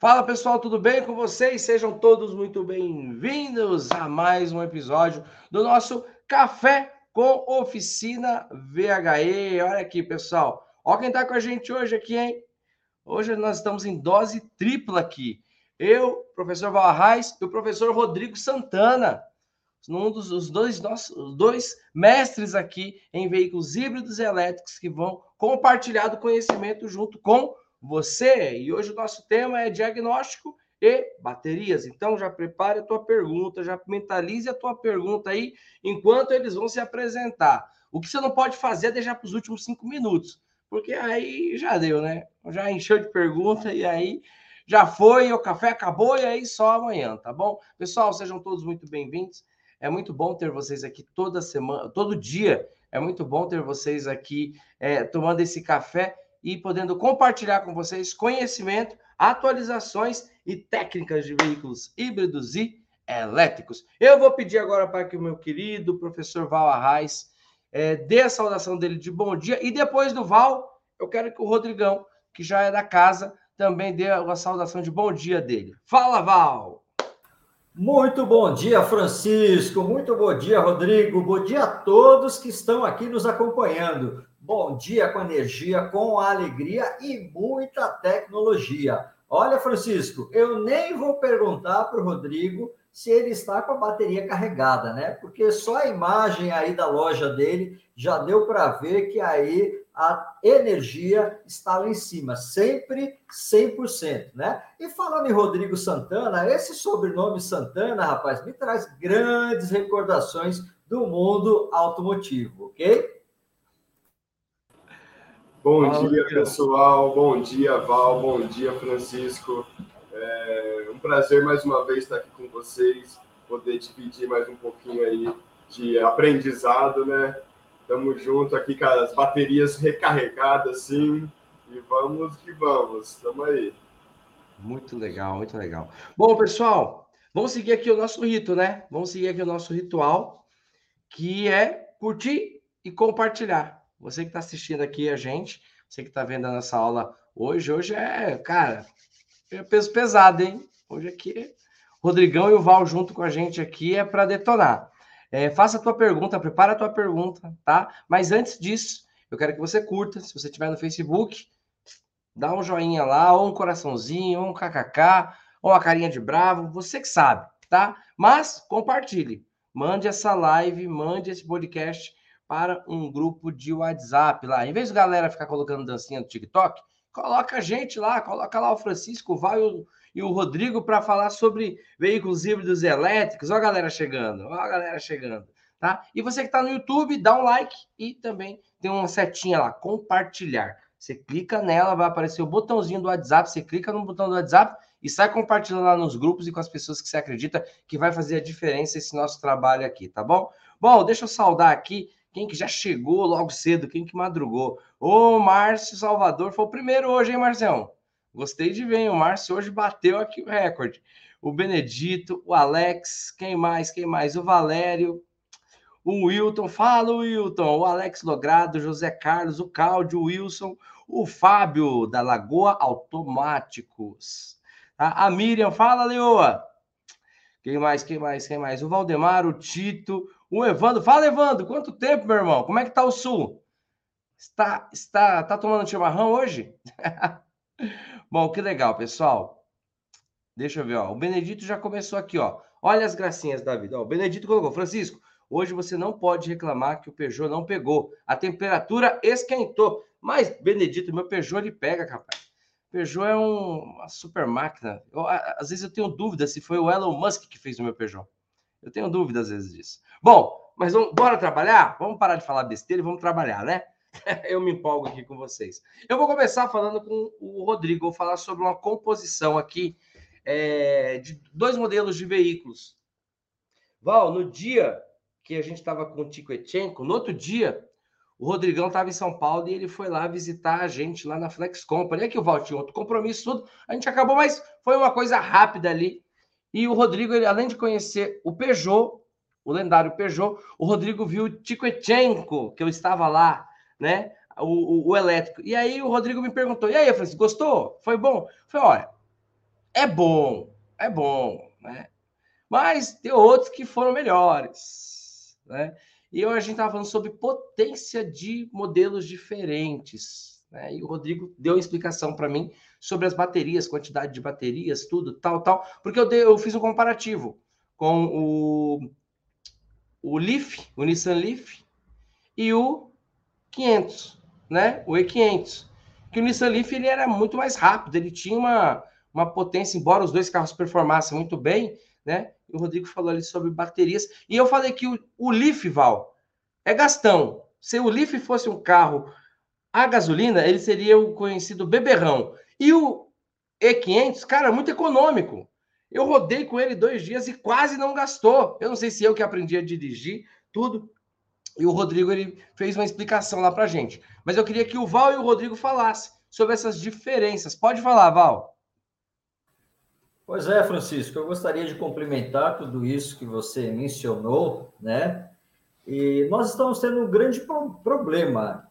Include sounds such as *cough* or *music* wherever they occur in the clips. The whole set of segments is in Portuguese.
Fala pessoal, tudo bem com vocês? Sejam todos muito bem-vindos a mais um episódio do nosso Café com Oficina VHE. Olha aqui, pessoal. Olha quem tá com a gente hoje aqui, hein? Hoje nós estamos em dose tripla aqui. Eu, professor Valarrais e o professor Rodrigo Santana. Um dos os dois, nossos, dois mestres aqui em veículos híbridos e elétricos que vão compartilhar do conhecimento junto com você. E hoje o nosso tema é diagnóstico e baterias. Então já prepare a tua pergunta, já mentalize a tua pergunta aí enquanto eles vão se apresentar. O que você não pode fazer é deixar para os últimos cinco minutos, porque aí já deu, né? Já encheu de pergunta e aí já foi, o café acabou e aí só amanhã, tá bom? Pessoal, sejam todos muito bem-vindos. É muito bom ter vocês aqui toda semana, todo dia. É muito bom ter vocês aqui é, tomando esse café e podendo compartilhar com vocês conhecimento, atualizações e técnicas de veículos híbridos e elétricos. Eu vou pedir agora para que o meu querido professor Val Arraes é, dê a saudação dele de bom dia e depois do Val, eu quero que o Rodrigão, que já é da casa, também dê a saudação de bom dia dele. Fala, Val! Muito bom dia, Francisco. Muito bom dia, Rodrigo. Bom dia a todos que estão aqui nos acompanhando. Bom dia com energia, com alegria e muita tecnologia. Olha, Francisco, eu nem vou perguntar para o Rodrigo se ele está com a bateria carregada, né? Porque só a imagem aí da loja dele já deu para ver que aí a energia está lá em cima, sempre 100%, né? E falando em Rodrigo Santana, esse sobrenome Santana, rapaz, me traz grandes recordações do mundo automotivo, ok? Bom Fala, dia, pessoal. Bom dia, Val. Bom dia, Francisco. É um prazer mais uma vez estar aqui com vocês, poder dividir mais um pouquinho aí de aprendizado, né? Estamos junto aqui com as baterias recarregadas, sim, e vamos que vamos. Estamos aí. Muito legal, muito legal. Bom, pessoal, vamos seguir aqui o nosso rito, né? Vamos seguir aqui o nosso ritual, que é curtir e compartilhar. Você que está assistindo aqui a gente, você que está vendo a nossa aula hoje, hoje é, cara, é peso pesado, hein? Hoje aqui, Rodrigão e o Val junto com a gente aqui é para detonar. É, faça a tua pergunta, prepara a tua pergunta, tá? Mas antes disso, eu quero que você curta, se você estiver no Facebook, dá um joinha lá, ou um coraçãozinho, ou um kkk, ou uma carinha de bravo, você que sabe, tá? Mas compartilhe, mande essa live, mande esse podcast para um grupo de WhatsApp lá. Em vez de galera ficar colocando dancinha no TikTok, coloca a gente lá, coloca lá o Francisco, vai o, e o Rodrigo para falar sobre veículos híbridos elétricos. Ó a galera chegando, ó a galera chegando, tá? E você que está no YouTube, dá um like e também tem uma setinha lá, compartilhar. Você clica nela, vai aparecer o botãozinho do WhatsApp, você clica no botão do WhatsApp e sai compartilhando lá nos grupos e com as pessoas que você acredita que vai fazer a diferença esse nosso trabalho aqui, tá bom? Bom, deixa eu saudar aqui quem que já chegou logo cedo, quem que madrugou. O Márcio Salvador foi o primeiro hoje, hein, Marcião? Gostei de ver, hein? o Márcio hoje bateu aqui o recorde. O Benedito, o Alex, quem mais, quem mais? O Valério, o Wilton, fala Wilton, o Alex Logrado, José Carlos, o Cláudio, o Wilson, o Fábio da Lagoa Automáticos. A Miriam, fala Leoa. Quem mais, quem mais, quem mais? O Valdemar, o Tito, o Evandro, fala, Evandro, quanto tempo, meu irmão? Como é que tá o Sul? Está, está, tá tomando chimarrão hoje? *laughs* Bom, que legal, pessoal. Deixa eu ver, ó. O Benedito já começou aqui, ó. Olha as gracinhas da vida. Ó, o Benedito colocou, Francisco, hoje você não pode reclamar que o Peugeot não pegou. A temperatura esquentou. Mas, Benedito, meu Peugeot ele pega, capaz. Peugeot é um, uma super máquina. Eu, às vezes eu tenho dúvida se foi o Elon Musk que fez o meu Peugeot. Eu tenho dúvida às vezes disso. Bom, mas vamos, bora trabalhar? Vamos parar de falar besteira e vamos trabalhar, né? *laughs* Eu me empolgo aqui com vocês. Eu vou começar falando com o Rodrigo, vou falar sobre uma composição aqui é, de dois modelos de veículos. Val, no dia que a gente estava com o Tico no outro dia, o Rodrigão estava em São Paulo e ele foi lá visitar a gente lá na Flex Company. É que o Val tinha outro compromisso, tudo. A gente acabou, mas foi uma coisa rápida ali. E o Rodrigo, ele, além de conhecer o Peugeot, o lendário Peugeot, o Rodrigo viu o Tikochenko, que eu estava lá, né? O, o, o, elétrico. E aí o Rodrigo me perguntou: e aí, eu falei assim, gostou? Foi bom? Foi, olha, é bom, é bom, né? Mas tem outros que foram melhores, né? E hoje a gente estava falando sobre potência de modelos diferentes, né? E o Rodrigo deu uma explicação para mim sobre as baterias, quantidade de baterias, tudo, tal, tal, porque eu, dei, eu fiz um comparativo com o, o Leaf, o Nissan Leaf e o 500, né? O E500. Que o Nissan Leaf ele era muito mais rápido, ele tinha uma, uma potência, embora os dois carros performassem muito bem, né? O Rodrigo falou ali sobre baterias. E eu falei que o, o Leaf, Val, é gastão. Se o Leaf fosse um carro a gasolina, ele seria o conhecido beberrão. E o E500, cara, muito econômico. Eu rodei com ele dois dias e quase não gastou. Eu não sei se eu que aprendi a dirigir, tudo. E o Rodrigo ele fez uma explicação lá para gente. Mas eu queria que o Val e o Rodrigo falassem sobre essas diferenças. Pode falar, Val. Pois é, Francisco, eu gostaria de complementar tudo isso que você mencionou, né? E nós estamos tendo um grande problema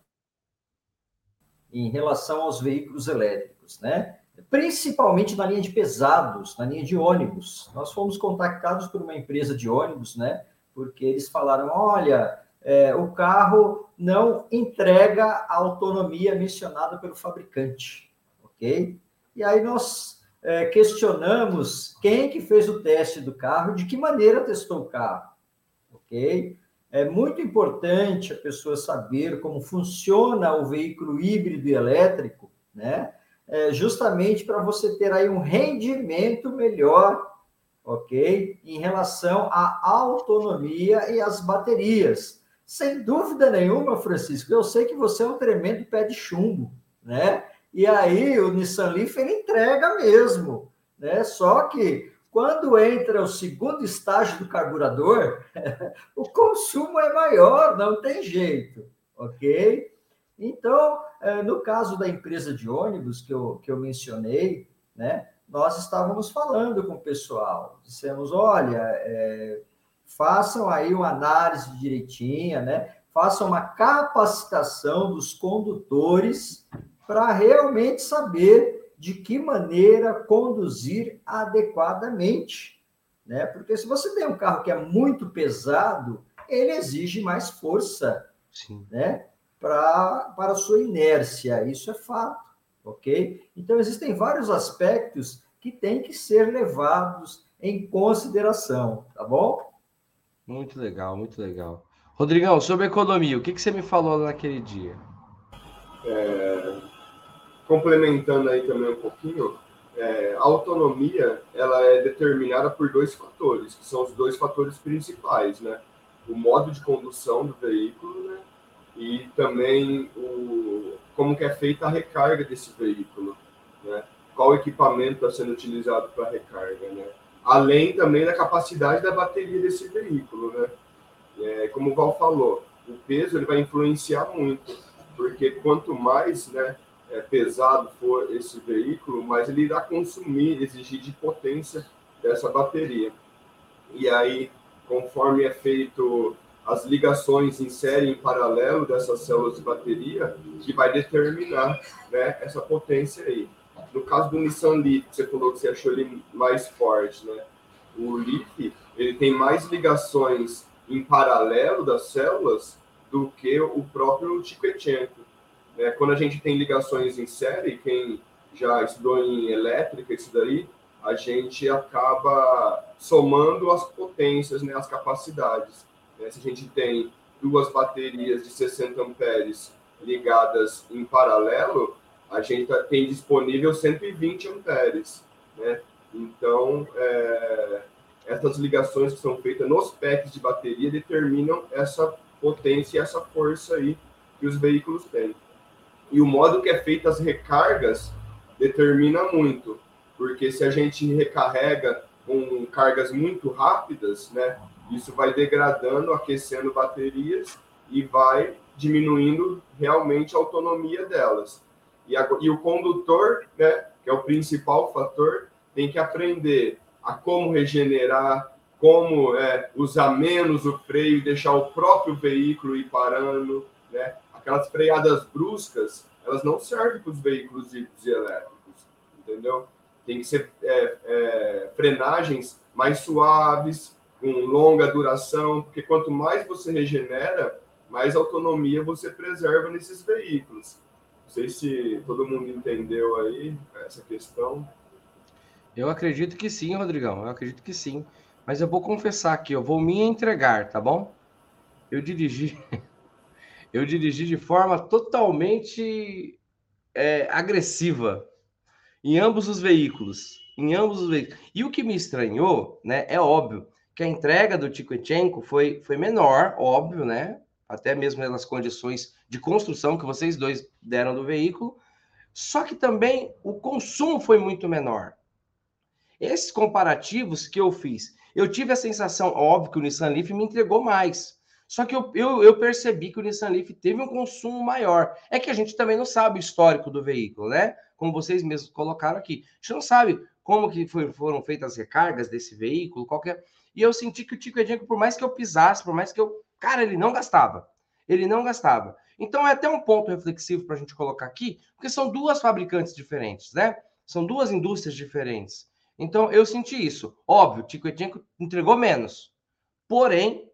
em relação aos veículos elétricos, né? Principalmente na linha de pesados, na linha de ônibus. Nós fomos contactados por uma empresa de ônibus, né? Porque eles falaram: olha, é, o carro não entrega a autonomia mencionada pelo fabricante, ok? E aí nós é, questionamos quem que fez o teste do carro, de que maneira testou o carro, ok? É muito importante a pessoa saber como funciona o veículo híbrido e elétrico, né? É, justamente para você ter aí um rendimento melhor, ok? Em relação à autonomia e às baterias. Sem dúvida nenhuma, Francisco, eu sei que você é um tremendo pé de chumbo, né? E aí o Nissan Leaf ele entrega mesmo, né? Só que quando entra o segundo estágio do carburador, *laughs* o consumo é maior, não tem jeito, ok? Então, é, no caso da empresa de ônibus que eu, que eu mencionei, né, nós estávamos falando com o pessoal, dissemos, olha, é, façam aí uma análise direitinha, né, façam uma capacitação dos condutores para realmente saber de que maneira conduzir adequadamente, né? Porque se você tem um carro que é muito pesado, ele exige mais força, Sim. né? Para para sua inércia, isso é fato, ok? Então existem vários aspectos que têm que ser levados em consideração, tá bom? Muito legal, muito legal. Rodrigão, sobre economia, o que, que você me falou naquele dia? É, complementando aí também um pouquinho, é, a autonomia ela é determinada por dois fatores, que são os dois fatores principais, né? O modo de condução do veículo, né? E também o, como que é feita a recarga desse veículo, né? Qual equipamento está sendo utilizado para recarga, né? Além também da capacidade da bateria desse veículo, né? É, como o Val falou, o peso ele vai influenciar muito, porque quanto mais, né? é, pesado for esse veículo, mais ele irá consumir, exigir de potência dessa bateria. E aí, conforme é feito as ligações em série em paralelo dessas células de bateria, que vai determinar né, essa potência aí. No caso do Nissan Leaf, você falou que você achou ele mais forte, né? O Leaf, ele tem mais ligações em paralelo das células do que o próprio Tiquetchenko. É, quando a gente tem ligações em série, quem já estudou em elétrica, isso daí, a gente acaba somando as potências, né, as capacidades. É, se a gente tem duas baterias de 60 amperes ligadas em paralelo, a gente tá, tem disponível 120 amperes. Né? Então, é, essas ligações que são feitas nos packs de bateria determinam essa potência e essa força aí que os veículos têm. E o modo que é feita as recargas determina muito, porque se a gente recarrega com cargas muito rápidas, né, isso vai degradando, aquecendo baterias e vai diminuindo realmente a autonomia delas. E, a, e o condutor, né, que é o principal fator, tem que aprender a como regenerar, como é, usar menos o freio, deixar o próprio veículo ir parando, né? aquelas freadas bruscas, elas não servem para os veículos híbridos e elétricos, entendeu? Tem que ser é, é, frenagens mais suaves, com longa duração, porque quanto mais você regenera, mais autonomia você preserva nesses veículos. Não sei se todo mundo entendeu aí essa questão. Eu acredito que sim, Rodrigão. Eu acredito que sim. Mas eu vou confessar aqui, eu vou me entregar, tá bom? Eu dirigi, *laughs* eu dirigi de forma totalmente é, agressiva em ambos os veículos, em ambos os veículos. E o que me estranhou, né? É óbvio que a entrega do Tikochenko foi foi menor, óbvio, né? Até mesmo pelas condições de construção que vocês dois deram do veículo. Só que também o consumo foi muito menor. Esses comparativos que eu fiz eu tive a sensação, óbvio, que o Nissan Leaf me entregou mais. Só que eu, eu, eu, percebi que o Nissan Leaf teve um consumo maior. É que a gente também não sabe o histórico do veículo, né? Como vocês mesmos colocaram aqui. A gente não sabe como que foi, foram feitas as recargas desse veículo, qualquer. E eu senti que o Tico Edinho, por mais que eu pisasse, por mais que eu. Cara, ele não gastava. Ele não gastava. Então é até um ponto reflexivo para a gente colocar aqui, porque são duas fabricantes diferentes, né? São duas indústrias diferentes. Então, eu senti isso. Óbvio, Tico Etinco entregou menos. Porém,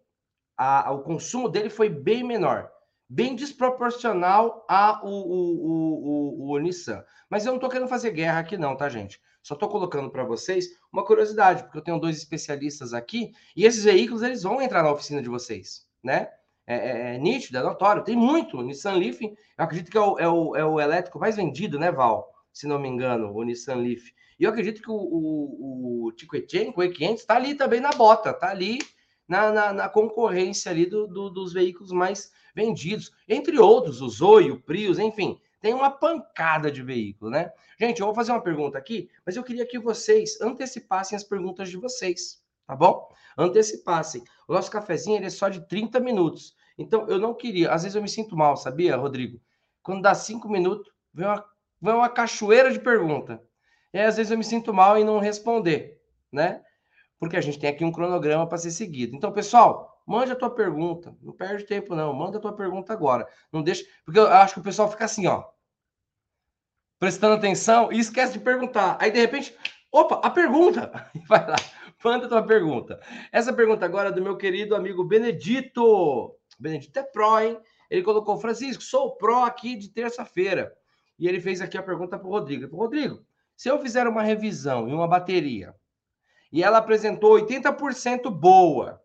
a, a, o consumo dele foi bem menor. Bem desproporcional ao o, o, o, Nissan. Mas eu não estou querendo fazer guerra aqui, não, tá, gente? Só estou colocando para vocês uma curiosidade, porque eu tenho dois especialistas aqui e esses veículos eles vão entrar na oficina de vocês, né? É, é, é nítido, é notório. Tem muito. Nissan Leaf, eu acredito que é o, é o, é o elétrico mais vendido, né, Val? Se não me engano, o Nissan Leaf. E eu acredito que o, o, o Tikochenko, o E500, está ali também na bota, está ali na, na, na, concorrência ali do, do, dos veículos mais vendidos, entre outros, o Zoe, o Prius, enfim, tem uma pancada de veículo, né? Gente, eu vou fazer uma pergunta aqui, mas eu queria que vocês antecipassem as perguntas de vocês, tá bom? Antecipassem. O nosso cafezinho ele é só de 30 minutos. Então, eu não queria, às vezes eu me sinto mal, sabia, Rodrigo? Quando dá cinco minutos, vem uma, vem uma cachoeira de pergunta. E aí, às vezes eu me sinto mal em não responder, né? Porque a gente tem aqui um cronograma para ser seguido. Então, pessoal, mande a tua pergunta. Não perde tempo, não. Manda a tua pergunta agora. Não deixa. Porque eu acho que o pessoal fica assim, ó. Prestando atenção e esquece de perguntar. Aí, de repente, opa, a pergunta! *laughs* Vai lá, manda a tua pergunta. Essa pergunta agora é do meu querido amigo Benedito. Benedito é pró, hein? Ele colocou, Francisco, sou pró aqui de terça-feira. E ele fez aqui a pergunta para o Rodrigo. Rodrigo, se eu fizer uma revisão em uma bateria e ela apresentou 80% boa,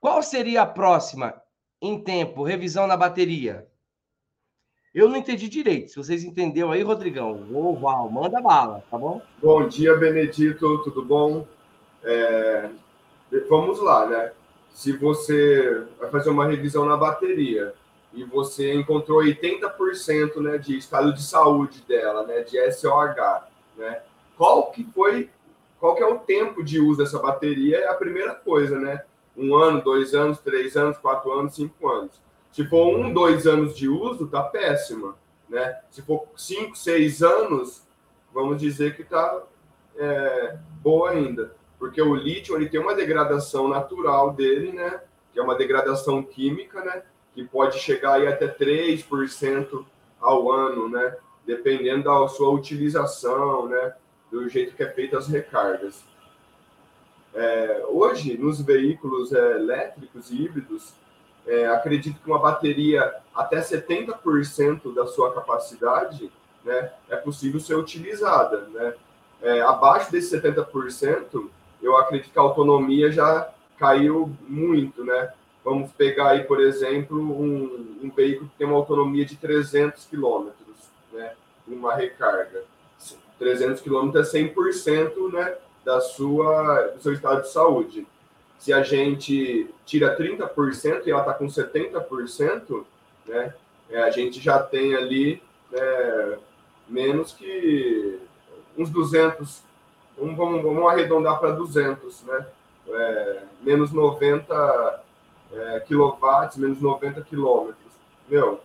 qual seria a próxima em tempo, revisão na bateria? Eu não entendi direito. Se vocês entenderam aí, Rodrigão, ou Val, manda bala, tá bom? Bom dia, Benedito, tudo bom? É... Vamos lá, né? Se você vai fazer uma revisão na bateria e você encontrou 80% né, de estado de saúde dela, né, de SOH, né? Qual que foi, qual que é o tempo de uso dessa bateria? É a primeira coisa, né? Um ano, dois anos, três anos, quatro anos, cinco anos. Se for um, dois anos de uso, tá péssima, né? Se for cinco, seis anos, vamos dizer que tá é, boa ainda, porque o lítio ele tem uma degradação natural dele, né? Que é uma degradação química, né? Que pode chegar aí até 3% ao ano, né? dependendo da sua utilização, né, do jeito que é feita as recargas. É, hoje, nos veículos é, elétricos e híbridos, é, acredito que uma bateria até 70% da sua capacidade né, é possível ser utilizada. Né? É, abaixo desse 70%, eu acredito que a autonomia já caiu muito. Né? Vamos pegar aí, por exemplo, um, um veículo que tem uma autonomia de 300 quilômetros né, uma recarga. 300 km é 100% né, da sua, do seu estado de saúde. Se a gente tira 30% e ela está com 70%, né, é, a gente já tem ali é, menos que uns 200, vamos, vamos, vamos arredondar para 200, né? É, menos 90 é, quilowatts, menos 90 quilômetros. Meu,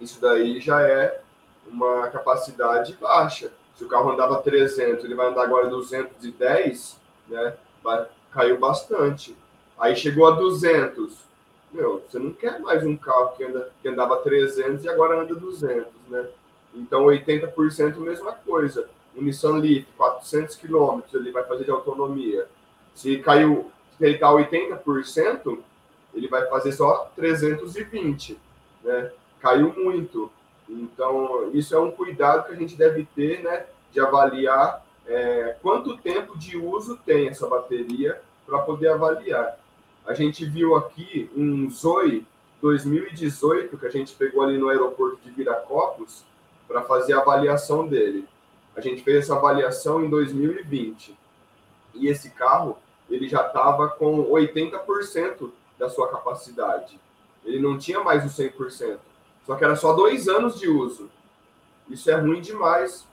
isso daí já é uma capacidade baixa. Se o carro andava 300, ele vai andar agora 210, né? Vai, caiu bastante. Aí chegou a 200. Meu, você não quer mais um carro que, anda, que andava 300 e agora anda 200, né? Então, 80% mesma coisa. O Nissan Leaf, 400 quilômetros ele vai fazer de autonomia. Se caiu, se ele está 80%, ele vai fazer só 320, né? Caiu muito. Então, isso é um cuidado que a gente deve ter, né? De avaliar é, quanto tempo de uso tem essa bateria para poder avaliar. A gente viu aqui um Zoe 2018 que a gente pegou ali no aeroporto de Viracopos para fazer a avaliação dele. A gente fez essa avaliação em 2020 e esse carro ele já estava com 80% da sua capacidade. Ele não tinha mais o 100%. Só que era só dois anos de uso. Isso é ruim demais,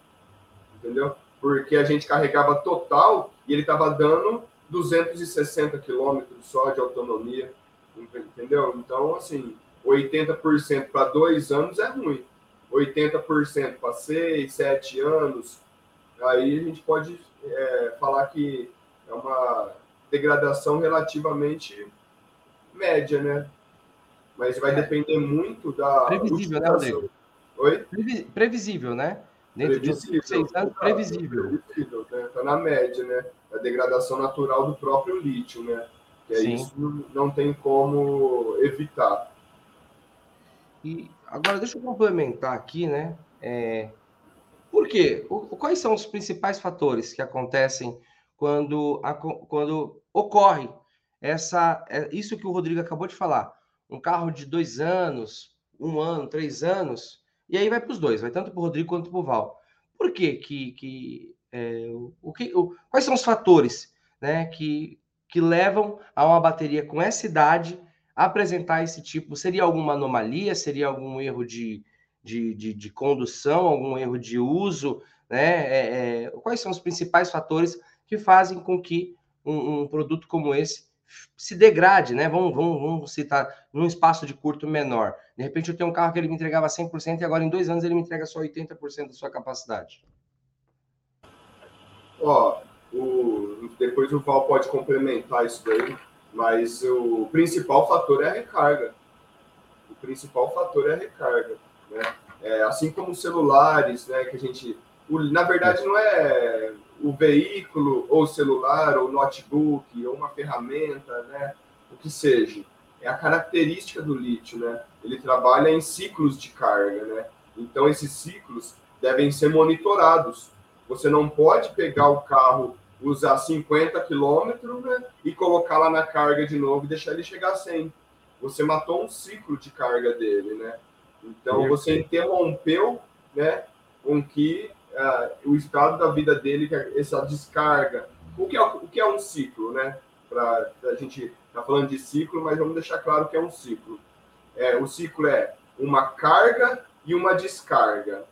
entendeu? Porque a gente carregava total e ele estava dando 260 quilômetros só de autonomia, entendeu? Então, assim, 80% para dois anos é ruim. 80% para seis, sete anos, aí a gente pode é, falar que é uma degradação relativamente média, né? Mas vai é. depender muito da. Previsível, né, Rodrigo? Oi? Previsível, né? Dentro previsível, de seis anos, previsível. Previsível, né? Tá na média, né? A degradação natural do próprio lítio, né? Que é Sim. isso não tem como evitar. E agora deixa eu complementar aqui, né? É, por quê? O, quais são os principais fatores que acontecem quando, a, quando ocorre essa, é, isso que o Rodrigo acabou de falar? Um carro de dois anos, um ano, três anos, e aí vai para os dois, vai tanto para o Rodrigo quanto para o Val. Por quê? que, que, é, o que o, quais são os fatores né, que, que levam a uma bateria com essa idade apresentar esse tipo? Seria alguma anomalia? Seria algum erro de, de, de, de condução? Algum erro de uso? Né? É, é, quais são os principais fatores que fazem com que um, um, produto como esse se degrade, né? Vamos, vamos, vamos citar num espaço de curto menor. De repente eu tenho um carro que ele me entregava 100% e agora em dois anos ele me entrega só 80% da sua capacidade. Ó, o, depois o Val pode complementar isso daí. Mas o principal fator é a recarga. O principal fator é a recarga. Né? É, assim como os celulares, né, que a gente. O, na verdade, não é o veículo, ou celular, ou notebook, ou uma ferramenta, né, o que seja. É a característica do lítio, né? Ele trabalha em ciclos de carga, né? Então, esses ciclos devem ser monitorados. Você não pode pegar o carro usar 50 quilômetros né, e colocar lá na carga de novo e deixar ele chegar a 100. Você matou um ciclo de carga dele, né? Então você interrompeu, né, com que uh, o estado da vida dele, é essa descarga. O que é, o que é um ciclo, né? Para a gente tá falando de ciclo, mas vamos deixar claro que é um ciclo. É, o ciclo é uma carga e uma descarga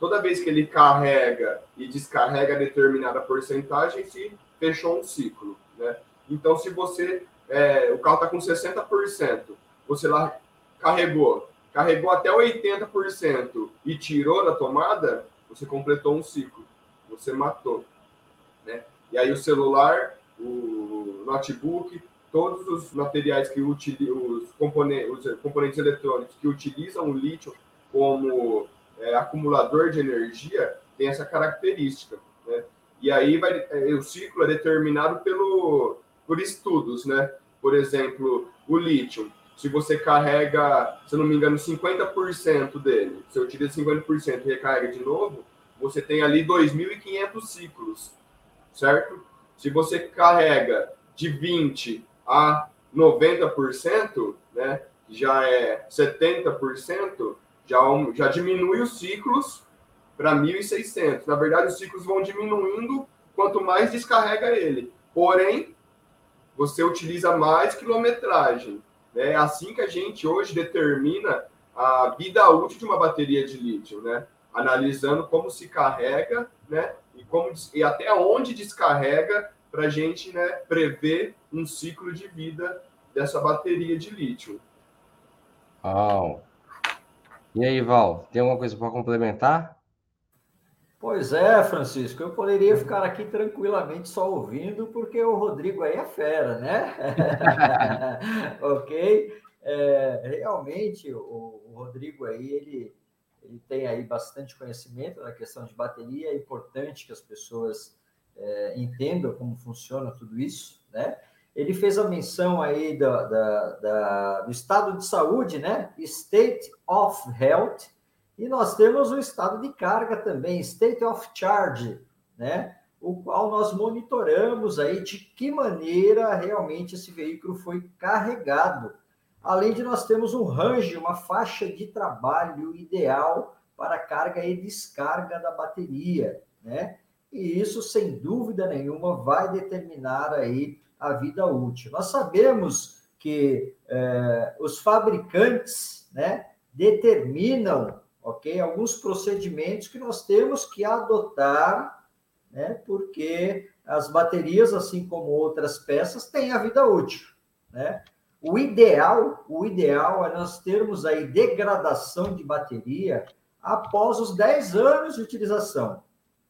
toda vez que ele carrega e descarrega determinada porcentagem, se fechou um ciclo, né? Então, se você, é, o carro está com 60%, você lá carregou, carregou até 80% e tirou da tomada, você completou um ciclo, você matou, né? E aí o celular, o notebook, todos os materiais que utilizam, os os componentes eletrônicos que utilizam o lítio como é, acumulador de energia tem essa característica. Né? E aí vai, é, o ciclo é determinado pelo, por estudos, né? Por exemplo, o lítio. Se você carrega, se não me engano, 50% dele, você utiliza 50% e recarrega de novo, você tem ali 2.500 ciclos, certo? Se você carrega de 20 a 90%, né, já é 70%, já, já diminui os ciclos para 1.600. Na verdade, os ciclos vão diminuindo quanto mais descarrega ele. Porém, você utiliza mais quilometragem. Né? É assim que a gente hoje determina a vida útil de uma bateria de lítio, né? Analisando como se carrega, né? E, como, e até onde descarrega para a gente né, prever um ciclo de vida dessa bateria de lítio. Oh, e aí, Val, tem alguma coisa para complementar? Pois é, Francisco, eu poderia ficar aqui tranquilamente só ouvindo, porque o Rodrigo aí é fera, né? *laughs* ok? É, realmente, o, o, Rodrigo aí, ele, ele tem aí bastante conhecimento na questão de bateria, é importante que as pessoas é, entenda como funciona tudo isso, né? Ele fez a menção aí da, da, da, do estado de saúde, né? State of Health, e nós temos o estado de carga também, State of Charge, né? O qual nós monitoramos aí de que maneira realmente esse veículo foi carregado. Além de nós temos um range, uma faixa de trabalho ideal para carga e descarga da bateria, né? E isso, sem dúvida nenhuma, vai determinar aí a vida útil. Nós sabemos que eh, os fabricantes, né, determinam, ok, alguns procedimentos que nós temos que adotar, né, porque as baterias, assim como outras peças, têm a vida útil, né? O ideal, o ideal é nós termos aí degradação de bateria após os 10 anos de utilização,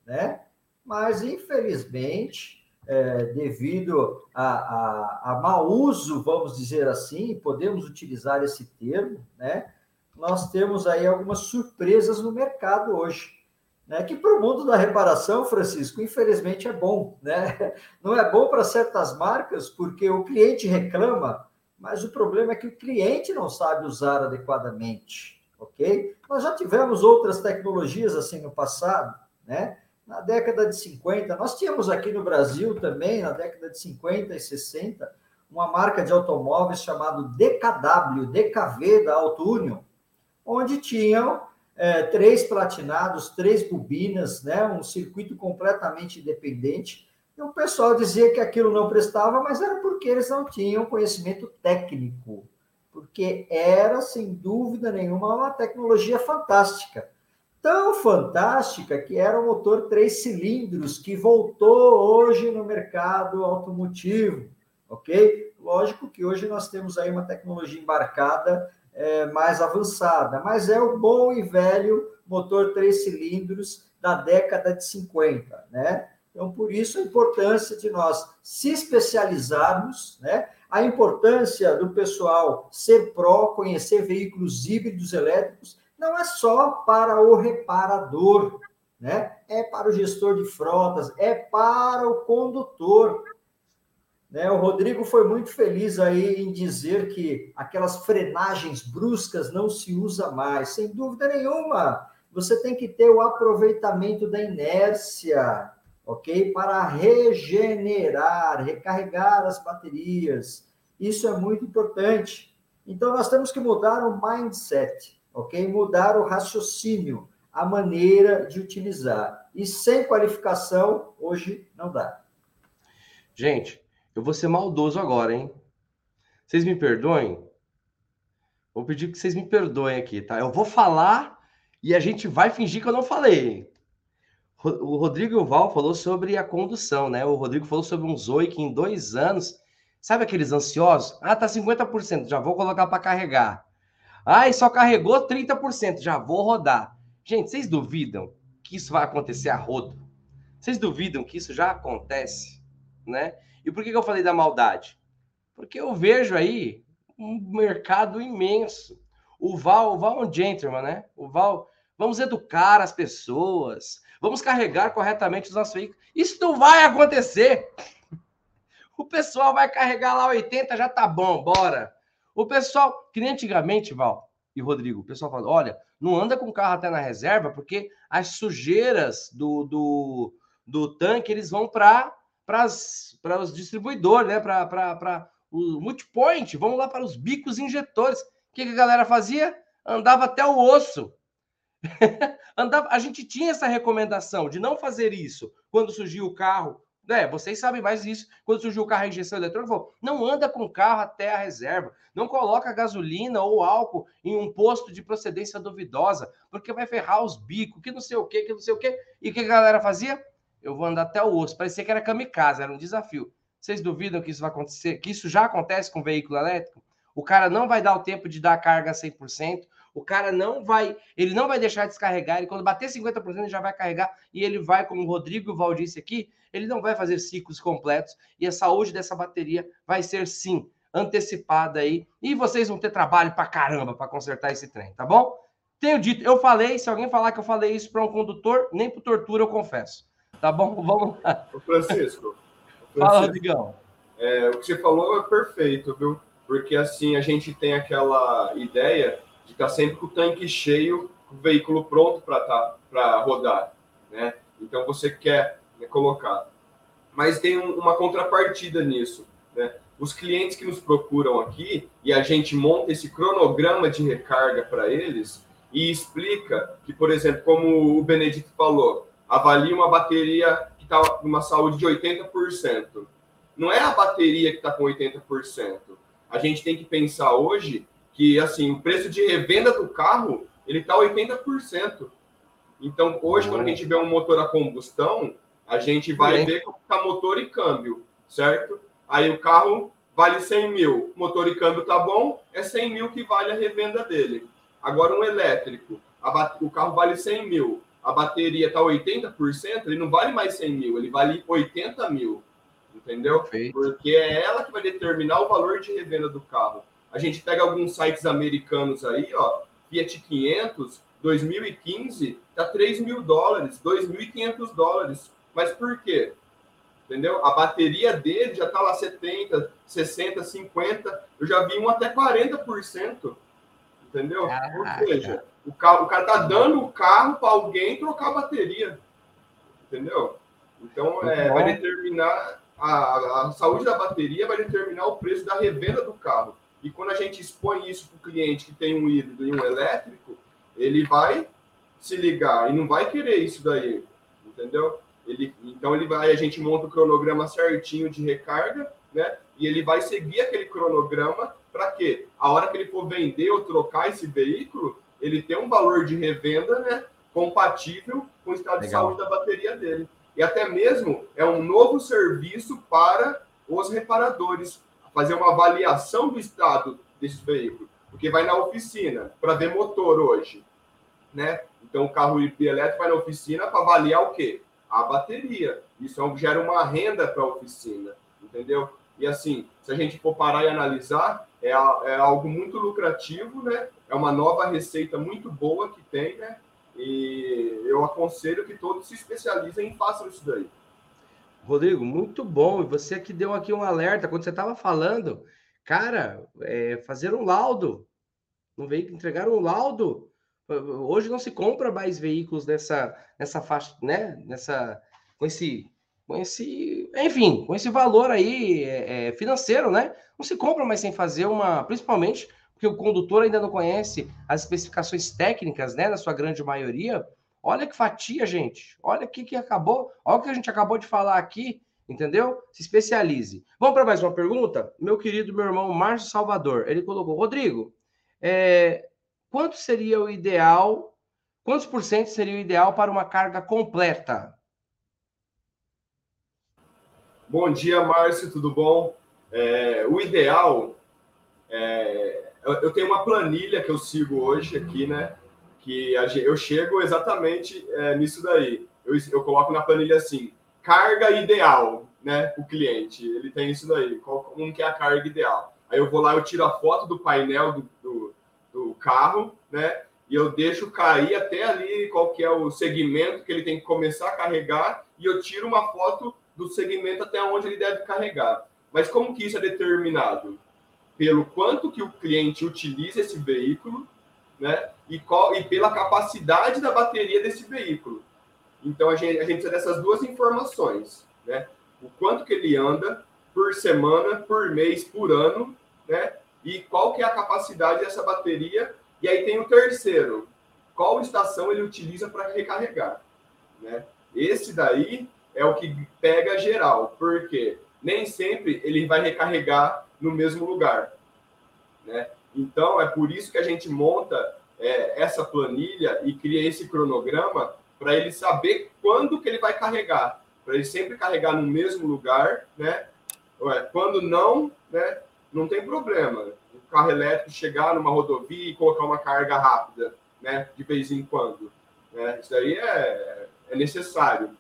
né? Mas, infelizmente, é, devido a, a, a mau uso, vamos dizer assim, podemos utilizar esse termo, né? Nós temos aí algumas surpresas no mercado hoje. Né, que para o mundo da reparação, Francisco, infelizmente é bom. Né? *laughs* Não é bom para certas marcas, porque o cliente reclama, mas o problema é que o cliente não sabe usar adequadamente, ok? Nós já tivemos outras tecnologias assim no passado, né? Na década de 50, nós tínhamos aqui no Brasil também, na década de 50 e 60, uma marca de automóveis chamado DKW, DKV da Auto Union, onde tinham é, três platinados, três bobinas, né? Um circuito completamente independente e o pessoal dizia que aquilo não prestava, mas era porque eles não tinham conhecimento técnico, porque era, sem dúvida nenhuma, uma tecnologia fantástica. Tão fantástica que era o motor três cilindros que voltou hoje no mercado automotivo, ok? Lógico que hoje nós temos aí uma tecnologia embarcada é, mais avançada, mas é o bom e velho motor três cilindros da década de 50, né? Então, por isso a importância de nós se especializarmos, né? A importância do pessoal ser pró, conhecer veículos híbridos elétricos, não é só para o reparador, né? É para o gestor de frotas, é para o condutor. Né? O Rodrigo foi muito feliz aí em dizer que aquelas frenagens bruscas não se usa mais. Sem dúvida nenhuma, você tem que ter o aproveitamento da inércia, ok? Para regenerar, recarregar as baterias. Isso é muito importante. Então, nós temos que mudar o mindset, ok? Mudar o raciocínio, a maneira de utilizar. E sem qualificação, hoje não dá. Gente, eu vou ser maldoso agora, hein? Vocês me perdoem? Vou pedir que vocês me perdoem aqui, tá? Eu vou falar e a gente vai fingir que eu não falei o Rodrigo Val falou sobre a condução, né? O Rodrigo falou sobre um Zoe que em dois anos, sabe aqueles ansiosos? Ah, tá 50%, já vou colocar para carregar. E só carregou 30%, já vou rodar. Gente, vocês duvidam que isso vai acontecer a rodo? Vocês duvidam que isso já acontece, né? E por que, que eu falei da maldade? Porque eu vejo aí um mercado imenso. O Val, o Val é um gentleman, né? O Val, vamos educar as pessoas, Vamos carregar corretamente os nossos veículos. Isso não vai acontecer. O pessoal vai carregar lá 80, já tá bom, bora. O pessoal, que nem antigamente, Val e Rodrigo, o pessoal fala: olha, não anda com o carro até na reserva, porque as sujeiras do, do, do tanque eles vão para os distribuidores, né? Para o multipoint, vamos lá para os bicos injetores. O que, que a galera fazia? Andava até o osso. *laughs* Andava, a gente tinha essa recomendação de não fazer isso quando surgiu o carro. É, vocês sabem mais disso. Quando surgiu o carro a injeção eletrônica, falou, não anda com o carro até a reserva. Não coloca gasolina ou álcool em um posto de procedência duvidosa, porque vai ferrar os bicos, que não sei o que, que não sei o que. E o que a galera fazia? Eu vou andar até o osso. Parecia que era kamikaze, era um desafio. Vocês duvidam que isso vai acontecer? Que isso já acontece com veículo elétrico? O cara não vai dar o tempo de dar a carga 100%, o cara não vai, ele não vai deixar descarregar, e quando bater 50% ele já vai carregar e ele vai, como o Rodrigo e o Val disse aqui, ele não vai fazer ciclos completos e a saúde dessa bateria vai ser sim antecipada aí e vocês vão ter trabalho para caramba para consertar esse trem, tá bom? Tenho dito, eu falei, se alguém falar que eu falei isso para um condutor, nem por tortura eu confesso. Tá bom? *laughs* Vamos lá. Francisco. Francisco Fala, Rodrigão. É, o que você falou é perfeito, viu? Porque assim a gente tem aquela ideia de estar tá sempre com o tanque cheio, o veículo pronto para tá, rodar, né? Então você quer né, colocar. Mas tem um, uma contrapartida nisso, né? Os clientes que nos procuram aqui e a gente monta esse cronograma de recarga para eles e explica que, por exemplo, como o Benedito falou, avalia uma bateria que está numa saúde de 80% não é a bateria que está com 80%. A gente tem que pensar hoje que assim o preço de revenda do carro ele está 80%. Então, hoje, uhum. quando a gente vê um motor a combustão, a gente vai ver como está motor e câmbio, certo? Aí o carro vale 100 mil, motor e câmbio tá bom, é 100 mil que vale a revenda dele. Agora, um elétrico, o carro vale 100 mil, a bateria está 80%, ele não vale mais 100 mil, ele vale 80 mil entendeu? Perfeito. Porque é ela que vai determinar o valor de revenda do carro. A gente pega alguns sites americanos aí, ó, Fiat 500, 2015, tá 3 mil dólares, 2.500 dólares. Mas por quê? Entendeu? A bateria dele já tá lá 70, 60, 50, eu já vi um até 40%. Entendeu? Ou seja, o, carro, o cara tá dando o carro para alguém trocar a bateria. Entendeu? Então, é, vai determinar a, a saúde da bateria vai determinar o preço da revenda do carro. E quando a gente expõe isso para o cliente que tem um híbrido e um elétrico, ele vai se ligar e não vai querer isso daí, entendeu? Ele, então ele vai, a gente monta o cronograma certinho de recarga, né? E ele vai seguir aquele cronograma para quê? A hora que ele for vender ou trocar esse veículo, ele tem um valor de revenda, né? Compatível com o estado Legal. de saúde da bateria dele e até mesmo é um novo serviço para os reparadores fazer uma avaliação do estado desse veículo, porque vai na oficina para ver motor hoje, né? Então o carro elétrico vai na oficina para avaliar o quê? A bateria. Isso é gera uma renda para a oficina, entendeu? E assim, se a gente for parar e analisar, é, é algo muito lucrativo, né? É uma nova receita muito boa que tem, né? E eu aconselho que todos se especializem e façam isso daí. Rodrigo, muito bom. E você que deu aqui um alerta quando você estava falando, cara, é, fazer um laudo, um veículo, entregar um laudo. Hoje não se compra mais veículos nessa, nessa faixa, né? Nessa, com esse, com esse, enfim, com esse valor aí é, é, financeiro, né? Não se compra mais sem fazer uma, principalmente porque o condutor ainda não conhece as especificações técnicas, né, na sua grande maioria. Olha que fatia, gente. Olha o que, que acabou. Olha o que a gente acabou de falar aqui, entendeu? Se especialize. Vamos para mais uma pergunta? Meu querido meu irmão Márcio Salvador, ele colocou: Rodrigo, é, quanto seria o ideal? Quantos por cento seria o ideal para uma carga completa? Bom dia, Márcio, tudo bom? É, o ideal é, eu, tenho uma planilha que eu sigo hoje aqui, né? Que eu chego exatamente é, nisso daí. Eu, eu coloco na planilha assim, carga ideal, né? O cliente, ele tem isso daí. Qual, um que é a carga ideal. Aí eu vou lá, eu tiro a foto do painel do, do carro, né? E eu deixo cair até ali qual que é o segmento que ele tem que começar a carregar e eu tiro uma foto do segmento até onde ele deve carregar. Mas como que isso é determinado? pelo quanto que o cliente utiliza esse veículo, né? E, qual, e pela capacidade da bateria desse veículo. Então a gente, a gente precisa dessas duas informações, né? O quanto que ele anda por semana, por mês, por ano, né? E qual que é a capacidade dessa bateria? E aí tem o terceiro, qual estação ele utiliza para recarregar, né? Esse daí é o que pega geral, porque nem sempre ele vai recarregar no mesmo lugar. Né? Então, é por isso que a gente monta é, essa planilha e cria esse cronograma para ele saber quando que ele vai carregar, para ele sempre carregar no mesmo lugar, né? Quando não, né, não tem problema. O carro elétrico chegar numa rodovia e colocar uma carga rápida, né, de vez em quando. Né? Isso daí é, é necessário.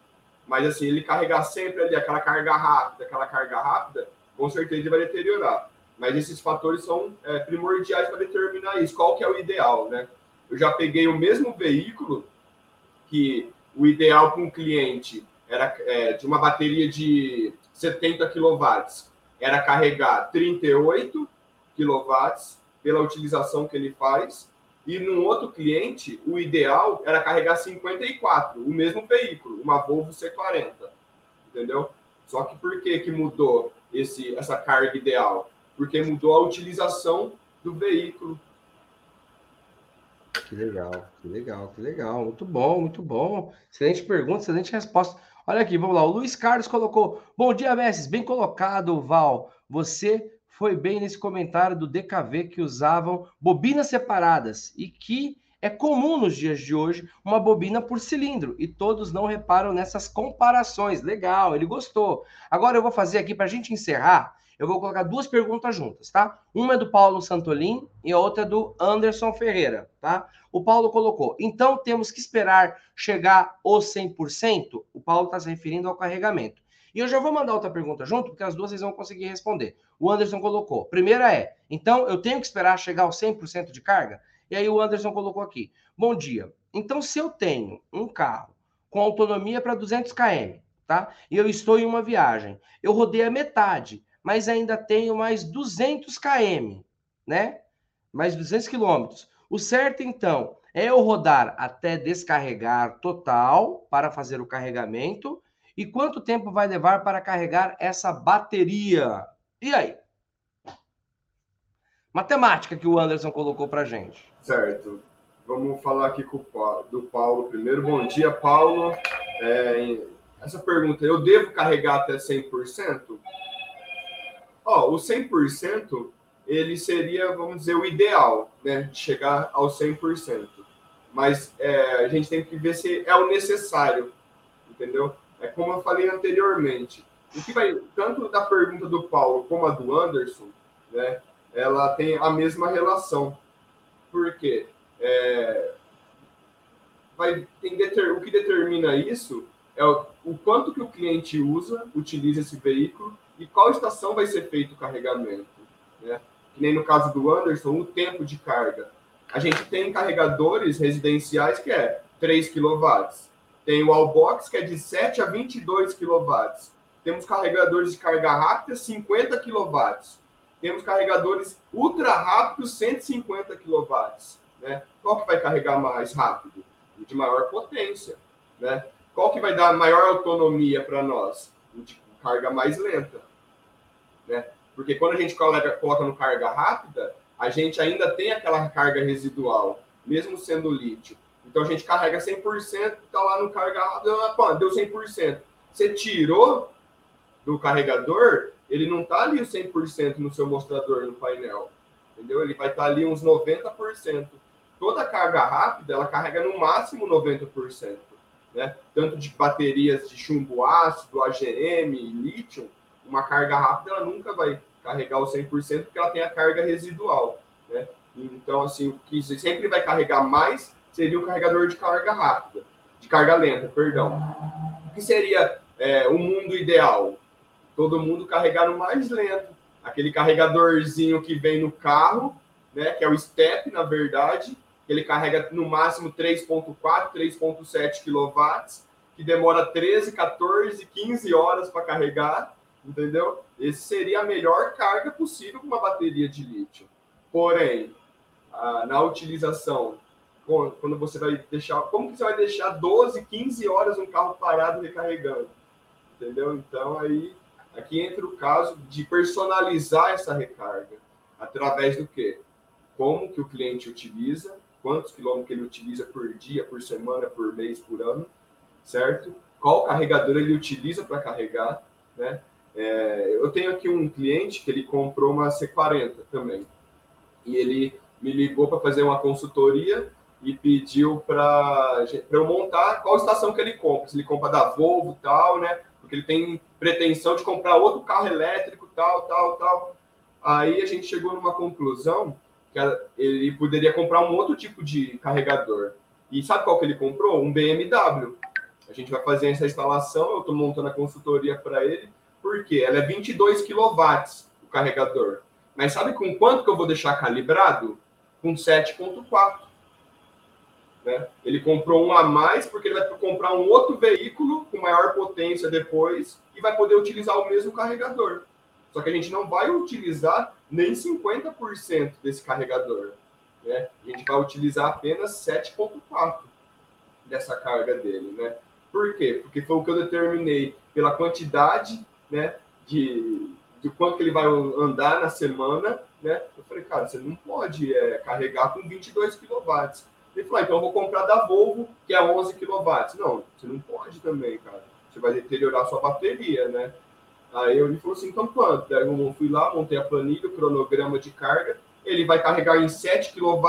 Mas assim, ele carregar sempre ali aquela carga rápida, aquela carga rápida, com certeza ele vai deteriorar. Mas esses fatores são é, primordiais para determinar isso. Qual que é o ideal, né? Eu já peguei o mesmo veículo que o ideal para um cliente era é, de uma bateria de 70 kW, era carregar 38 kW pela utilização que ele faz, e num outro cliente, o ideal era carregar 54, o mesmo veículo, uma Volvo C40, entendeu? Só que por que, que mudou esse, essa carga ideal? Porque mudou a utilização do veículo. Que legal, que legal, que legal. Muito bom, muito bom. Excelente pergunta, excelente resposta. Olha aqui, vamos lá. O Luiz Carlos colocou: Bom dia, Messi. Bem colocado, Val. Você foi bem nesse comentário do DKV que usavam bobinas separadas e que é comum nos dias de hoje uma bobina por cilindro e todos não reparam nessas comparações. Legal, ele gostou. Agora eu vou fazer aqui para a gente encerrar. Eu vou colocar duas perguntas juntas, tá? Uma é do Paulo Santolin e a outra é do Anderson Ferreira, tá? O Paulo colocou, então temos que esperar chegar aos 100%? O Paulo está se referindo ao carregamento. E eu já vou mandar outra pergunta junto, porque as duas vocês vão conseguir responder. O Anderson colocou. Primeira é, então eu tenho que esperar chegar aos 100% de carga? E aí o Anderson colocou aqui. Bom dia. Então, se eu tenho um carro com autonomia para 200 km, tá? E eu estou em uma viagem, eu rodei a metade mas ainda tenho mais 200 km, né? Mais 200 quilômetros. O certo, então, é eu rodar até descarregar total para fazer o carregamento. E quanto tempo vai levar para carregar essa bateria? E aí? Matemática que o Anderson colocou para gente. Certo. Vamos falar aqui com o, do Paulo primeiro. Bom dia, Paulo. É, essa pergunta, eu devo carregar até 100%? Ó, o 100% ele seria, vamos dizer, o ideal, né? De chegar ao 100%. Mas é, a gente tem que ver se é o necessário, entendeu? É como eu falei anteriormente. O que vai, tanto da pergunta do Paulo como a do Anderson, né? Ela tem a mesma relação. Por quê? É, vai, tem deter, o que determina isso é o, o quanto que o cliente usa, utiliza esse veículo e qual estação vai ser feito o carregamento. Né? Que nem no caso do Anderson, o tempo de carga. A gente tem carregadores residenciais que é 3 kW. Tem o Allbox, que é de 7 a 22 kW. Temos carregadores de carga rápida, 50 kW. Temos carregadores ultra rápidos, 150 kW. Né? Qual que vai carregar mais rápido? O de maior potência. Né? Qual que vai dar maior autonomia para nós? O de carga mais lenta né? Porque quando a gente coloca, coloca no carga rápida, a gente ainda tem aquela carga residual, mesmo sendo lítio. Então a gente carrega 100%, está lá no carga rápida, pô, deu 100%. Você tirou do carregador, ele não está ali 100% no seu mostrador, no painel. Entendeu? Ele vai estar tá ali uns 90%. Toda carga rápida, ela carrega no máximo 90%. Né? Tanto de baterias de chumbo ácido, AGM, lítio, uma carga rápida, ela nunca vai carregar o 100% porque ela tem a carga residual, né? Então, assim, o que sempre vai carregar mais seria o carregador de carga rápida, de carga lenta, perdão. O que seria é, o mundo ideal? Todo mundo carregar no mais lento. Aquele carregadorzinho que vem no carro, né, que é o step, na verdade, ele carrega no máximo 3.4, 3.7 kW, que demora 13, 14, 15 horas para carregar, entendeu? Esse seria a melhor carga possível com uma bateria de lítio. Porém, na utilização, quando você vai deixar, como que você vai deixar 12, 15 horas um carro parado recarregando? Entendeu? Então aí aqui entra o caso de personalizar essa recarga através do quê? Como que o cliente utiliza, quantos quilômetros ele utiliza por dia, por semana, por mês, por ano, certo? Qual carregador ele utiliza para carregar, né? É, eu tenho aqui um cliente que ele comprou uma C40 também. E ele me ligou para fazer uma consultoria e pediu para eu montar qual estação que ele compra. Se ele compra da Volvo tal, né? Porque ele tem pretensão de comprar outro carro elétrico, tal, tal, tal. Aí a gente chegou numa conclusão que ele poderia comprar um outro tipo de carregador. E sabe qual que ele comprou? Um BMW. A gente vai fazer essa instalação, eu estou montando a consultoria para ele por quê? Ela é 22 kW o carregador. Mas sabe com quanto que eu vou deixar calibrado? Com 7.4. Né? Ele comprou um a mais porque ele vai comprar um outro veículo com maior potência depois e vai poder utilizar o mesmo carregador. Só que a gente não vai utilizar nem 50% desse carregador. Né? A gente vai utilizar apenas 7,4% dessa carga dele. Né? Por quê? Porque foi o que eu determinei pela quantidade né, de, de quanto ele vai andar na semana. Né? Eu falei, cara, você não pode é, carregar com 22 kW. Ele falou, ah, então eu vou comprar da Volvo, que é 11 kW. Não, você não pode também, cara. Você vai deteriorar sua bateria, né? Aí ele falou assim, então quanto? Aí eu fui lá, montei a planilha, o cronograma de carga. Ele vai carregar em 7 kW,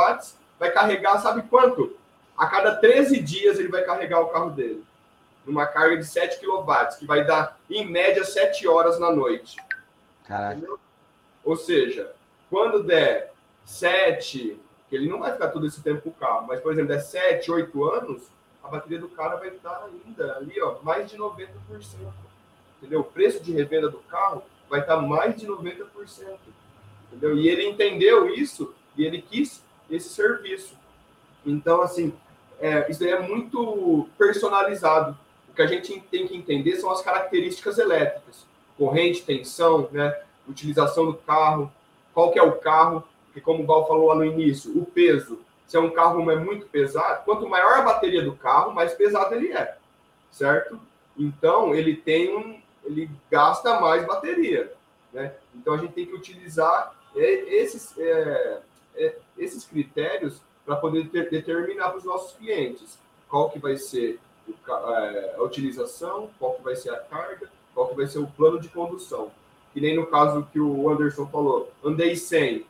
vai carregar, sabe quanto? A cada 13 dias ele vai carregar o carro dele. Numa carga de 7 kW, que vai dar, em média, 7 horas na noite. Caraca. Ou seja, quando der 7, que ele não vai ficar todo esse tempo com o carro, mas, por exemplo, der 7, 8 anos, a bateria do cara vai estar ainda ali, ó, mais de 90% entendeu? O preço de revenda do carro vai estar mais de 90%, entendeu? E ele entendeu isso e ele quis esse serviço. Então, assim, é, isso é muito personalizado. O que a gente tem que entender são as características elétricas, corrente, tensão, né? Utilização do carro, qual que é o carro, que como o Val falou lá no início, o peso. Se é um carro é muito pesado, quanto maior a bateria do carro, mais pesado ele é, certo? Então, ele tem um, ele gasta mais bateria. Né? Então a gente tem que utilizar esses, é, é, esses critérios para poder ter, determinar para os nossos clientes qual que vai ser é, a utilização, qual que vai ser a carga, qual que vai ser o plano de condução. Que nem no caso que o Anderson falou, andei 100 e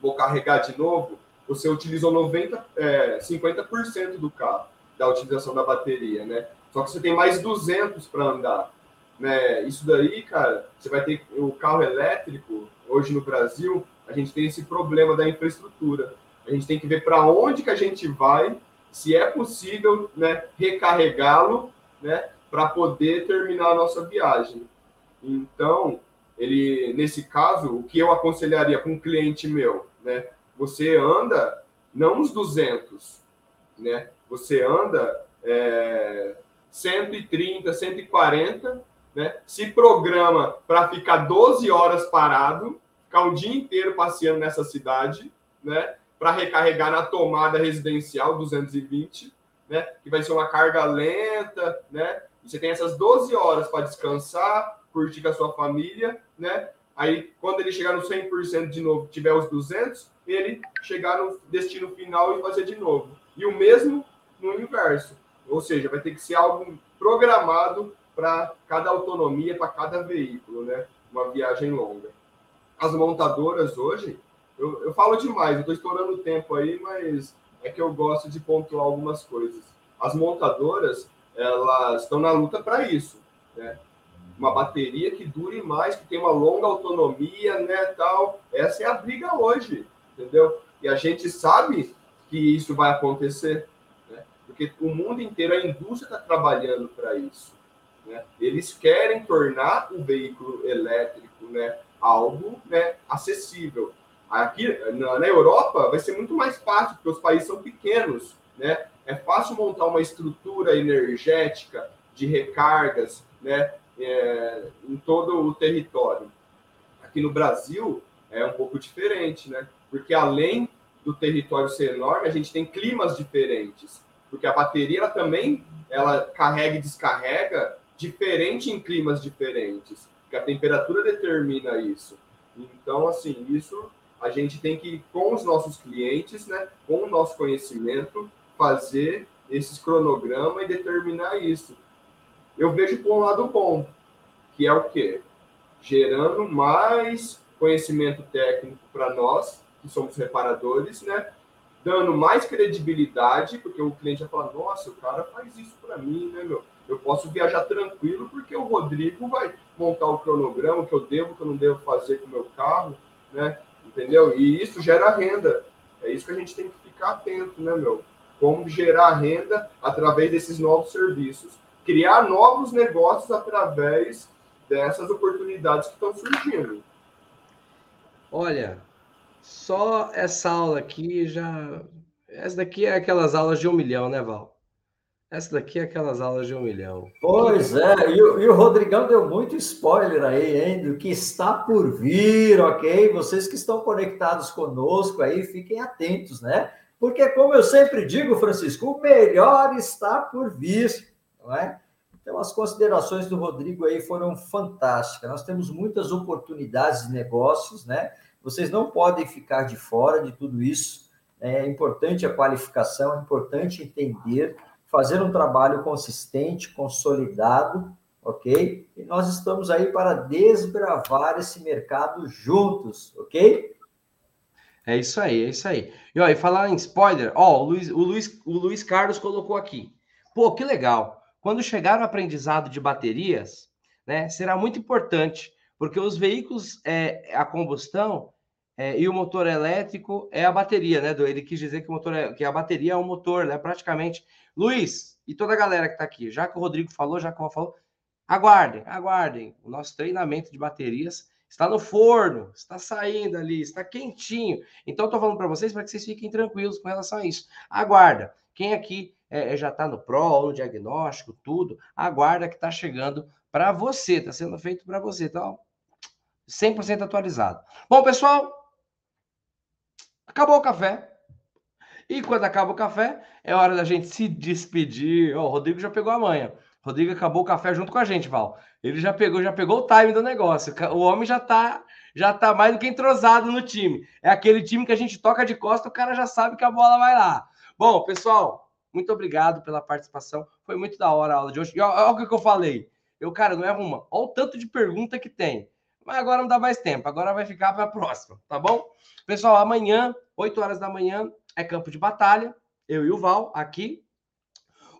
vou carregar de novo, você utilizou 90, é, 50% do carro, da utilização da bateria, né? Só que você tem mais 200 para andar. Né? Isso daí, cara, você vai ter o carro elétrico, hoje no Brasil, a gente tem esse problema da infraestrutura. A gente tem que ver para onde que a gente vai, se é possível né, recarregá-lo, né, para poder terminar a nossa viagem. Então, ele, nesse caso, o que eu aconselharia para um cliente meu, né, você anda não uns 200, né, você anda é, 130, 140 né? Se programa para ficar 12 horas parado, ficar o dia inteiro passeando nessa cidade, né? Para recarregar na tomada residencial 220, né? Que vai ser uma carga lenta, né? Você tem essas 12 horas para descansar, curtir com a sua família, né? Aí, quando ele chegar no 100% de novo, tiver os 200, ele chegar no destino final e fazer de novo. E o mesmo no inverso. Ou seja, vai ter que ser algo programado para cada autonomia, para cada veículo, né? Uma viagem longa. As montadoras hoje, eu, eu falo demais, eu estou estourando o tempo aí, mas é que eu gosto de pontuar algumas coisas. As montadoras, elas estão na luta para isso, né? Uma bateria que dure mais, que tenha uma longa autonomia, né, tal. Essa é a briga hoje, entendeu? E a gente sabe que isso vai acontecer, né? Porque o mundo inteiro, a indústria está trabalhando para isso. Né? Eles querem tornar o veículo elétrico né, algo né, acessível. Aqui na, na, Europa vai ser muito mais fácil, porque os países são pequenos. Né? É fácil montar uma estrutura energética de recargas né, é, em todo o território. Aqui no Brasil é um pouco diferente, né? porque além do território ser enorme, a gente tem climas diferentes. Porque a bateria ela também ela carrega e descarrega diferente em climas diferentes, que a temperatura determina isso. Então, assim, isso a gente tem que, com os nossos clientes, né, com o nosso conhecimento, fazer esses cronogramas e determinar isso. Eu vejo por um lado bom, que é o quê? Gerando mais conhecimento técnico para nós, que somos reparadores, né? Dando mais credibilidade, porque o cliente vai falar, nossa, o cara faz isso para mim, né, meu? Eu posso viajar tranquilo porque o Rodrigo vai montar o cronograma, o que eu devo, o que eu não devo fazer com o meu carro, né? Entendeu? E isso gera renda. É isso que a gente tem que ficar atento, né, meu? Como gerar renda através desses novos serviços. Criar novos negócios através dessas oportunidades que estão surgindo. Olha, só essa aula aqui já essa daqui é aquelas aulas de um milhão, né, Val? Essa daqui é aquelas aulas de um milhão. Pois é, e, e, o Rodrigão deu muito spoiler aí, hein, do que está por vir, ok? Vocês que estão conectados conosco aí, fiquem atentos, né? Porque, como eu sempre digo, Francisco, o melhor está por vir, não é? Então, as considerações do Rodrigo aí foram fantásticas. Nós temos muitas oportunidades de negócios, né? Vocês não podem ficar de fora de tudo isso. É importante a qualificação, é importante entender fazer um trabalho consistente, consolidado, ok? E nós estamos aí para desbravar esse mercado juntos, ok? É isso aí, é isso aí. E, e falar em spoiler, ó, o Luiz, o, Luiz, o Luiz Carlos colocou aqui. Pô, que legal. Quando chegar o aprendizado de baterias, né, será muito importante, porque os veículos é, a combustão é, e o motor elétrico é a bateria, né? Ele quis dizer que, o motor é, que a bateria é o motor, né? Praticamente Luiz e toda a galera que está aqui, já que o Rodrigo falou, já que o falou, aguardem, aguardem. O nosso treinamento de baterias está no forno, está saindo ali, está quentinho. Então, estou falando para vocês para que vocês fiquem tranquilos com relação a isso. Aguarda. Quem aqui é, é já está no PRO, no diagnóstico, tudo, aguarda que está chegando para você, está sendo feito para você. Então, 100% atualizado. Bom, pessoal, acabou o café. E quando acaba o café, é hora da gente se despedir. Oh, o Rodrigo já pegou a manha. O Rodrigo acabou o café junto com a gente, Val. Ele já pegou, já pegou o time do negócio. O homem já tá, já tá mais do que entrosado no time. É aquele time que a gente toca de costa, o cara já sabe que a bola vai lá. Bom, pessoal, muito obrigado pela participação. Foi muito da hora a aula de hoje. E olha o que eu falei. Eu, cara, não é uma. Olha o tanto de pergunta que tem. Mas agora não dá mais tempo. Agora vai ficar para a próxima, tá bom? Pessoal, amanhã, 8 horas da manhã, é campo de batalha. Eu e o Val aqui.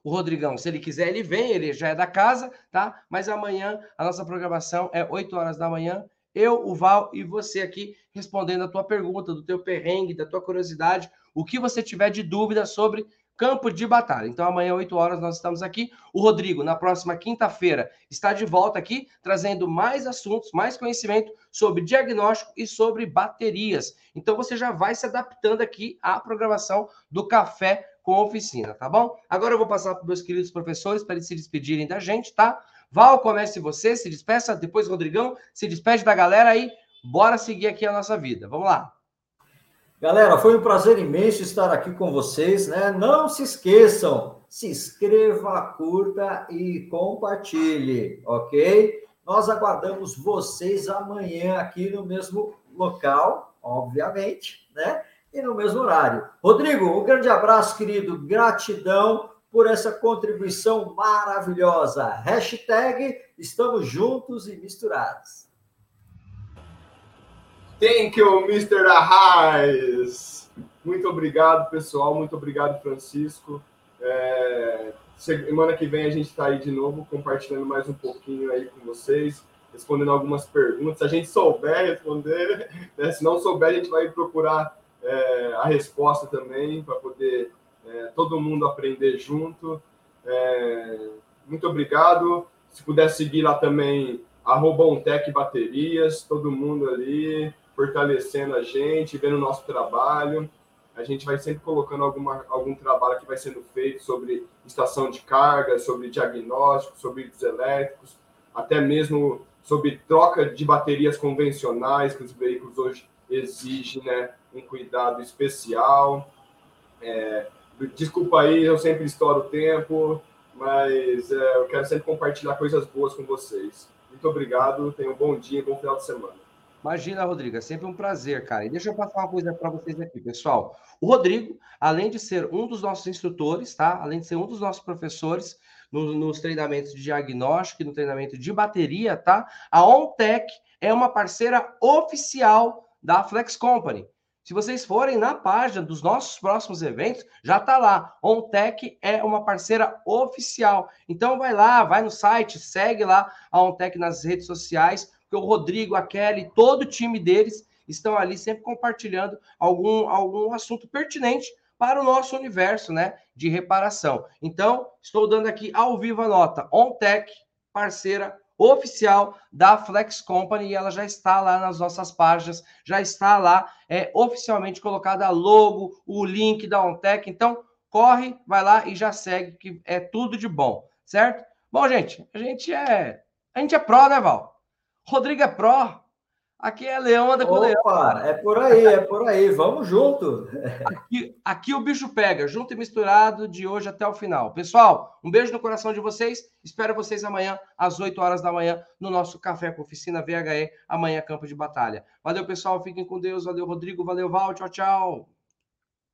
O Rodrigão, se ele quiser, ele vem, ele já é da casa, tá? Mas amanhã a nossa programação é 8 horas da manhã. Eu, o Val e você aqui respondendo a tua pergunta, do teu perrengue, da tua curiosidade, o que você tiver de dúvida sobre campo de batalha. Então, amanhã, 8 horas, nós estamos aqui. O Rodrigo, na próxima quinta-feira, está de volta aqui, trazendo mais assuntos, mais conhecimento sobre diagnóstico e sobre baterias. Então, você já vai se adaptando aqui à programação do Café com Oficina, tá bom? Agora eu vou passar para meus queridos professores para eles se despedirem da gente, tá? Val, comece você, se despeça, depois Rodrigão, se despede da galera aí. Bora seguir aqui a nossa vida. Vamos lá. Galera, foi um prazer imenso estar aqui com vocês, né? Não se esqueçam, se inscreva, curta e compartilhe, ok? Nós aguardamos vocês amanhã aqui no mesmo local, obviamente, né? E no mesmo horário. Rodrigo, um grande abraço, querido. Gratidão por essa contribuição maravilhosa. Hashtag estamos juntos e misturados. Thank you, Mr. Arraes. Muito obrigado, pessoal. Muito obrigado, Francisco. É, semana que vem a gente está aí de novo, compartilhando mais um pouquinho aí com vocês, respondendo algumas perguntas. Se a gente souber responder, *laughs* né? se não souber, a gente vai procurar é, a resposta também, para poder é, todo mundo aprender junto. É, muito obrigado. Se puder seguir lá também, arroba Baterias, todo mundo ali fortalecendo a gente, vendo o nosso trabalho. A gente vai sempre colocando alguma, algum trabalho que vai sendo feito sobre estação de carga, sobre diagnóstico, sobre vidros elétricos, até mesmo sobre troca de baterias convencionais, que os veículos hoje exigem né, um cuidado especial. É, desculpa aí, eu sempre estouro o tempo, mas é, eu quero sempre compartilhar coisas boas com vocês. Muito obrigado, tenham um bom dia, bom final de semana. Imagina, Rodrigo, é sempre um prazer, cara. E deixa eu passar uma coisa para vocês aqui, pessoal. O Rodrigo, além de ser um dos nossos instrutores, tá? Além de ser um dos nossos professores no, nos treinamentos de diagnóstico e no treinamento de bateria, tá? A OnTech é uma parceira oficial da Flex Company. Se vocês forem na página dos nossos próximos eventos, já está lá. OnTech é uma parceira oficial. Então vai lá, vai no site, segue lá a OnTech nas redes sociais porque o Rodrigo, a Kelly, todo o time deles estão ali sempre compartilhando algum, algum assunto pertinente para o nosso universo né, de reparação. Então, estou dando aqui ao vivo a nota. OnTech, parceira oficial da Flex Company e ela já está lá nas nossas páginas, já está lá é, oficialmente colocada a logo, o link da OnTech. Então, corre, vai lá e já segue, que é tudo de bom, certo? Bom, gente, a gente é. A gente é pró, né, Val? Rodrigo é pró, Aqui é leão anda com Opa, leão. É por aí, é por aí. Vamos junto. Aqui, aqui o bicho pega, junto e misturado de hoje até o final. Pessoal, um beijo no coração de vocês. Espero vocês amanhã, às 8 horas da manhã, no nosso Café com Oficina VHE, amanhã Campo de Batalha. Valeu, pessoal. Fiquem com Deus. Valeu, Rodrigo. Valeu, Val. Tchau, tchau.